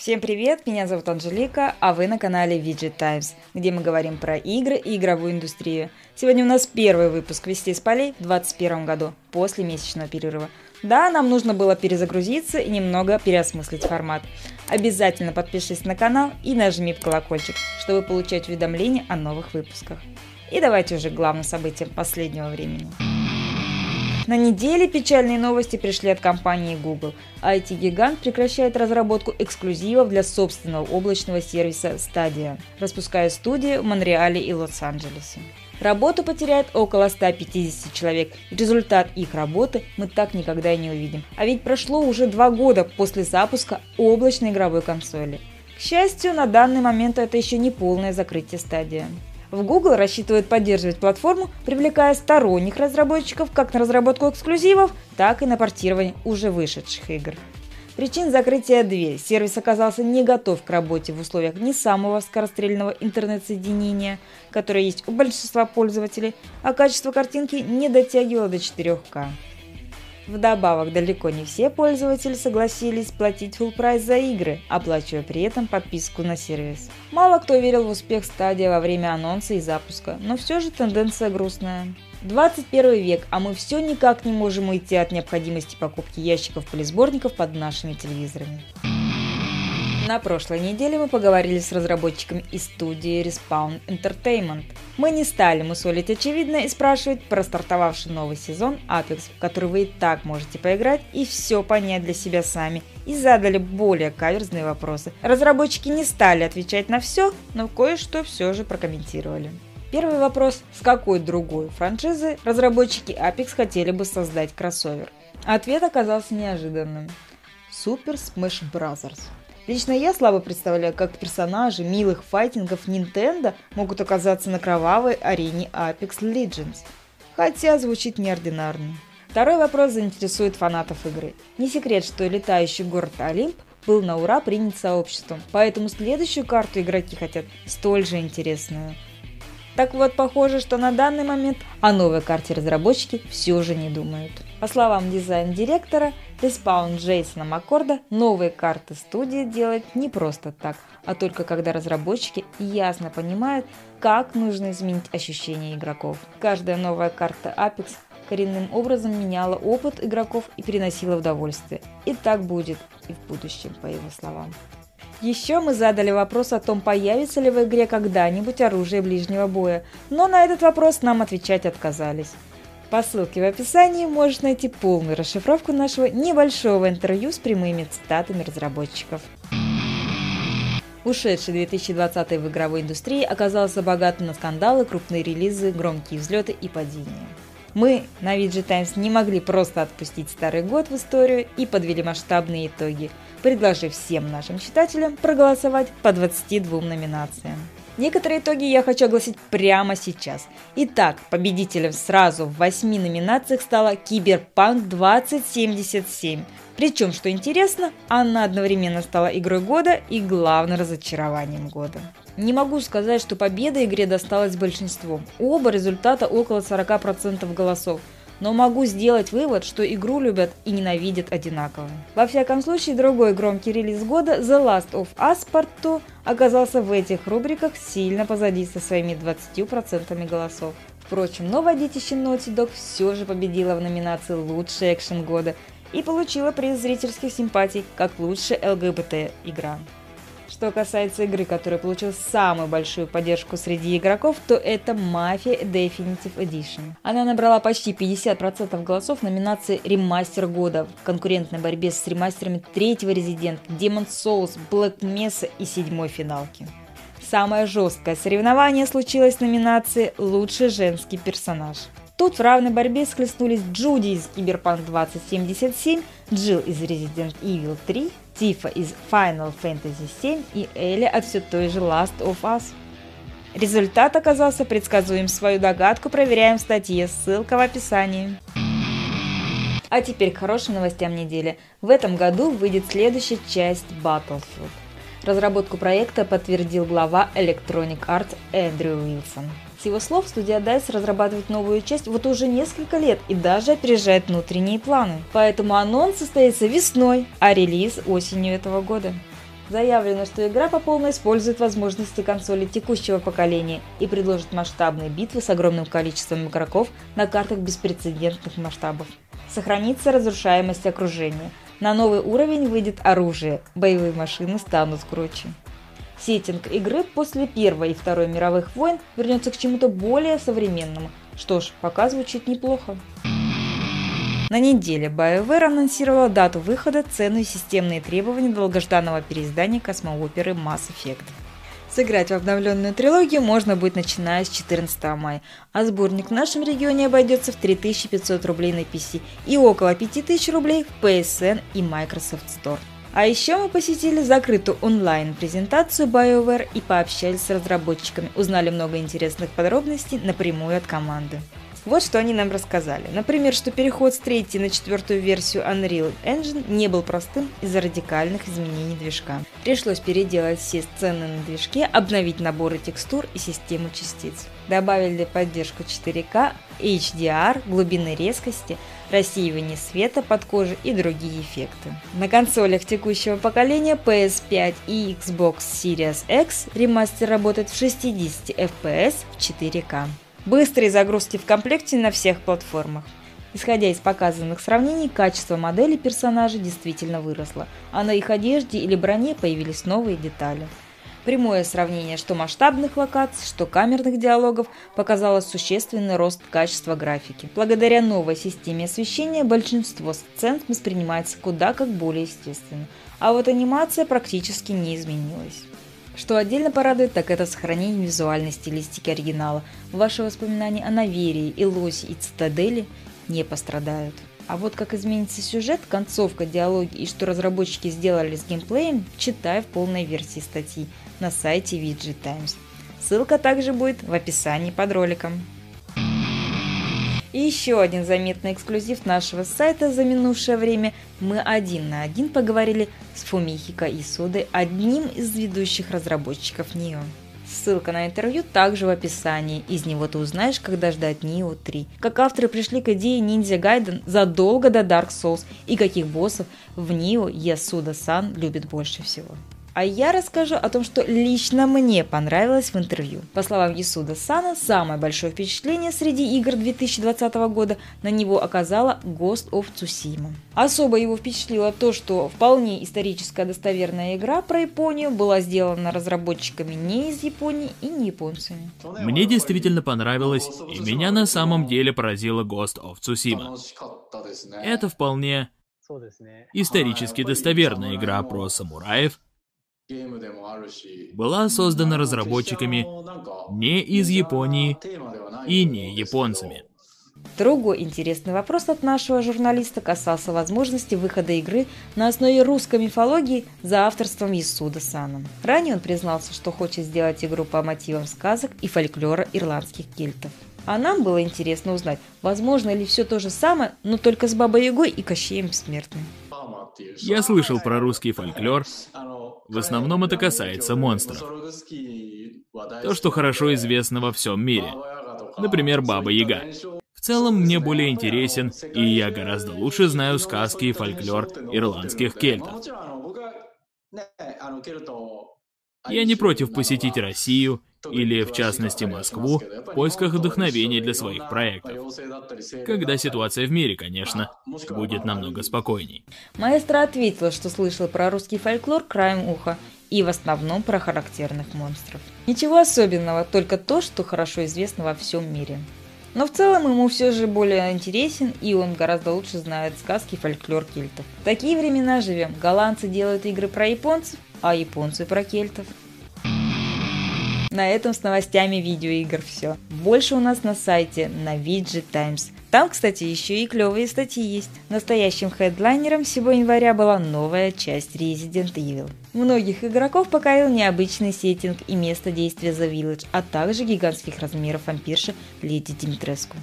Всем привет, меня зовут Анжелика, а вы на канале Widget Times, где мы говорим про игры и игровую индустрию. Сегодня у нас первый выпуск «Вести из полей» в 2021 году, после месячного перерыва. Да, нам нужно было перезагрузиться и немного переосмыслить формат. Обязательно подпишись на канал и нажми колокольчик, чтобы получать уведомления о новых выпусках. И давайте уже к главным событиям последнего времени. На неделе печальные новости пришли от компании Google. IT-гигант прекращает разработку эксклюзивов для собственного облачного сервиса Stadia, распуская студии в Монреале и Лос-Анджелесе. Работу потеряет около 150 человек. Результат их работы мы так никогда и не увидим. А ведь прошло уже два года после запуска облачной игровой консоли. К счастью, на данный момент это еще не полное закрытие стадии. В Google рассчитывают поддерживать платформу, привлекая сторонних разработчиков как на разработку эксклюзивов, так и на портирование уже вышедших игр. Причин закрытия две. Сервис оказался не готов к работе в условиях не самого скорострельного интернет-соединения, которое есть у большинства пользователей, а качество картинки не дотягивало до 4К. Вдобавок, далеко не все пользователи согласились платить full прайс за игры, оплачивая при этом подписку на сервис. Мало кто верил в успех стадии во время анонса и запуска, но все же тенденция грустная. 21 век, а мы все никак не можем уйти от необходимости покупки ящиков полисборников под нашими телевизорами. На прошлой неделе мы поговорили с разработчиками из студии Respawn Entertainment. Мы не стали мусолить очевидное и спрашивать про стартовавший новый сезон Apex, в который вы и так можете поиграть и все понять для себя сами, и задали более каверзные вопросы. Разработчики не стали отвечать на все, но кое-что все же прокомментировали. Первый вопрос – с какой другой франшизы разработчики Apex хотели бы создать кроссовер? Ответ оказался неожиданным. Super Smash Bros. Лично я слабо представляю, как персонажи милых файтингов Nintendo могут оказаться на кровавой арене Apex Legends. Хотя звучит неординарно. Второй вопрос заинтересует фанатов игры. Не секрет, что летающий город Олимп был на ура принят сообществом, поэтому следующую карту игроки хотят столь же интересную – так вот, похоже, что на данный момент о новой карте разработчики все же не думают. По словам дизайн-директора Respawn Джейсона Маккорда, новые карты студии делают не просто так, а только когда разработчики ясно понимают, как нужно изменить ощущения игроков. Каждая новая карта Apex коренным образом меняла опыт игроков и приносила удовольствие. И так будет и в будущем, по его словам. Еще мы задали вопрос о том, появится ли в игре когда-нибудь оружие ближнего боя, но на этот вопрос нам отвечать отказались. По ссылке в описании можешь найти полную расшифровку нашего небольшого интервью с прямыми цитатами разработчиков. Ушедший 2020 в игровой индустрии оказался богатым на скандалы, крупные релизы, громкие взлеты и падения. Мы на VG Times не могли просто отпустить старый год в историю и подвели масштабные итоги, предложив всем нашим читателям проголосовать по 22 номинациям. Некоторые итоги я хочу огласить прямо сейчас. Итак, победителем сразу в 8 номинациях стала Киберпанк 2077. Причем, что интересно, она одновременно стала игрой года и главным разочарованием года. Не могу сказать, что победа игре досталась большинству. Оба результата около 40% голосов. Но могу сделать вывод, что игру любят и ненавидят одинаково. Во всяком случае, другой громкий релиз года The Last of Us Part 2 оказался в этих рубриках сильно позади со своими 20% голосов. Впрочем, новое детище Naughty Dog все же победило в номинации «Лучший экшен года» и получила приз зрительских симпатий как лучшая ЛГБТ-игра. Что касается игры, которая получила самую большую поддержку среди игроков, то это Mafia Definitive Edition. Она набрала почти 50% голосов в номинации «Ремастер года» в конкурентной борьбе с ремастерами третьего Resident, Demon's Souls, Black Mesa и седьмой финалки. Самое жесткое соревнование случилось в номинации «Лучший женский персонаж». Тут в равной борьбе схлестнулись Джуди из Cyberpunk 2077, Джилл из Resident Evil 3, Тифа из Final Fantasy VII и Элли от все той же Last of Us. Результат оказался предсказуем. Свою догадку проверяем в статье, ссылка в описании. А теперь к хорошим новостям недели. В этом году выйдет следующая часть Battlefield. Разработку проекта подтвердил глава Electronic Arts Эндрю Уилсон. С его слов, студия DICE разрабатывает новую часть вот уже несколько лет и даже опережает внутренние планы. Поэтому анонс состоится весной, а релиз осенью этого года. Заявлено, что игра по полной использует возможности консоли текущего поколения и предложит масштабные битвы с огромным количеством игроков на картах беспрецедентных масштабов. Сохранится разрушаемость окружения. На новый уровень выйдет оружие, боевые машины станут круче. Сеттинг игры после Первой и Второй мировых войн вернется к чему-то более современному. Что ж, пока звучит неплохо. На неделе BioWare анонсировала дату выхода, цену и системные требования долгожданного переиздания космооперы Mass Effect. Сыграть в обновленную трилогию можно будет начиная с 14 мая, а сборник в нашем регионе обойдется в 3500 рублей на PC и около 5000 рублей в PSN и Microsoft Store. А еще мы посетили закрытую онлайн-презентацию BioWare и пообщались с разработчиками, узнали много интересных подробностей напрямую от команды. Вот что они нам рассказали. Например, что переход с третьей на четвертую версию Unreal Engine не был простым из-за радикальных изменений движка. Пришлось переделать все сцены на движке, обновить наборы текстур и систему частиц. Добавили поддержку 4К, HDR, глубины резкости, рассеивание света под кожей и другие эффекты. На консолях текущего поколения PS5 и Xbox Series X ремастер работает в 60 FPS в 4К. Быстрые загрузки в комплекте на всех платформах. Исходя из показанных сравнений, качество моделей персонажей действительно выросло, а на их одежде или броне появились новые детали. Прямое сравнение что масштабных локаций, что камерных диалогов показало существенный рост качества графики. Благодаря новой системе освещения большинство сцен воспринимается куда как более естественно, а вот анимация практически не изменилась. Что отдельно порадует, так это сохранение визуальной стилистики оригинала. Ваши воспоминания о Наверии, Илосе и Цитадели не пострадают. А вот как изменится сюжет, концовка, диалоги и что разработчики сделали с геймплеем, читай в полной версии статьи на сайте VG Times. Ссылка также будет в описании под роликом. И еще один заметный эксклюзив нашего сайта за минувшее время. Мы один на один поговорили с Фумихико Исудой, одним из ведущих разработчиков Нио. Ссылка на интервью также в описании. Из него ты узнаешь, когда ждать Нио 3. Как авторы пришли к идее Ниндзя Гайден задолго до Dark Souls и каких боссов в Нио Ясуда-сан любит больше всего. А я расскажу о том, что лично мне понравилось в интервью. По словам Исуда Сана, самое большое впечатление среди игр 2020 года на него оказала Ghost of Tsushima. Особо его впечатлило то, что вполне историческая достоверная игра про Японию была сделана разработчиками не из Японии и не японцами. Мне действительно понравилось, и меня на самом деле поразила Ghost of Tsushima. Это вполне исторически достоверная игра про самураев, была создана разработчиками не из Японии и не японцами. Другой интересный вопрос от нашего журналиста касался возможности выхода игры на основе русской мифологии за авторством Исуда Сана. Ранее он признался, что хочет сделать игру по мотивам сказок и фольклора ирландских кельтов. А нам было интересно узнать, возможно ли все то же самое, но только с Бабой Ягой и Кощеем Бессмертным. Я слышал про русский фольклор. В основном это касается монстров. То, что хорошо известно во всем мире. Например, Баба Яга. В целом, мне более интересен, и я гораздо лучше знаю сказки и фольклор ирландских кельтов. Я не против посетить Россию или, в частности, Москву в поисках вдохновения для своих проектов. Когда ситуация в мире, конечно, будет намного спокойней. Маэстро ответил, что слышал про русский фольклор краем уха и в основном про характерных монстров. Ничего особенного, только то, что хорошо известно во всем мире. Но в целом ему все же более интересен, и он гораздо лучше знает сказки и фольклор кельтов. В такие времена живем. Голландцы делают игры про японцев, а японцы про кельтов. На этом с новостями видеоигр все. Больше у нас на сайте на VG Times. Там, кстати, еще и клевые статьи есть. Настоящим хедлайнером всего января была новая часть Resident Evil. Многих игроков покорил необычный сеттинг и место действия The Village, а также гигантских размеров вампирша Леди Димитреску.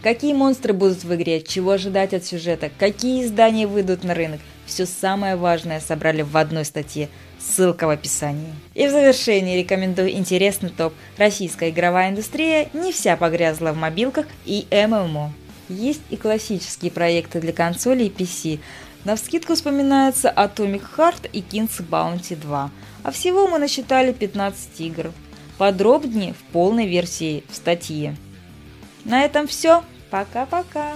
Какие монстры будут в игре, чего ожидать от сюжета, какие издания выйдут на рынок, все самое важное собрали в одной статье – Ссылка в описании. И в завершении рекомендую интересный топ. Российская игровая индустрия не вся погрязла в мобилках и ММО. Есть и классические проекты для консолей и PC, На вскидку вспоминается Atomic Heart и King's Bounty 2, а всего мы насчитали 15 игр. Подробнее в полной версии в статье. На этом все. Пока-пока.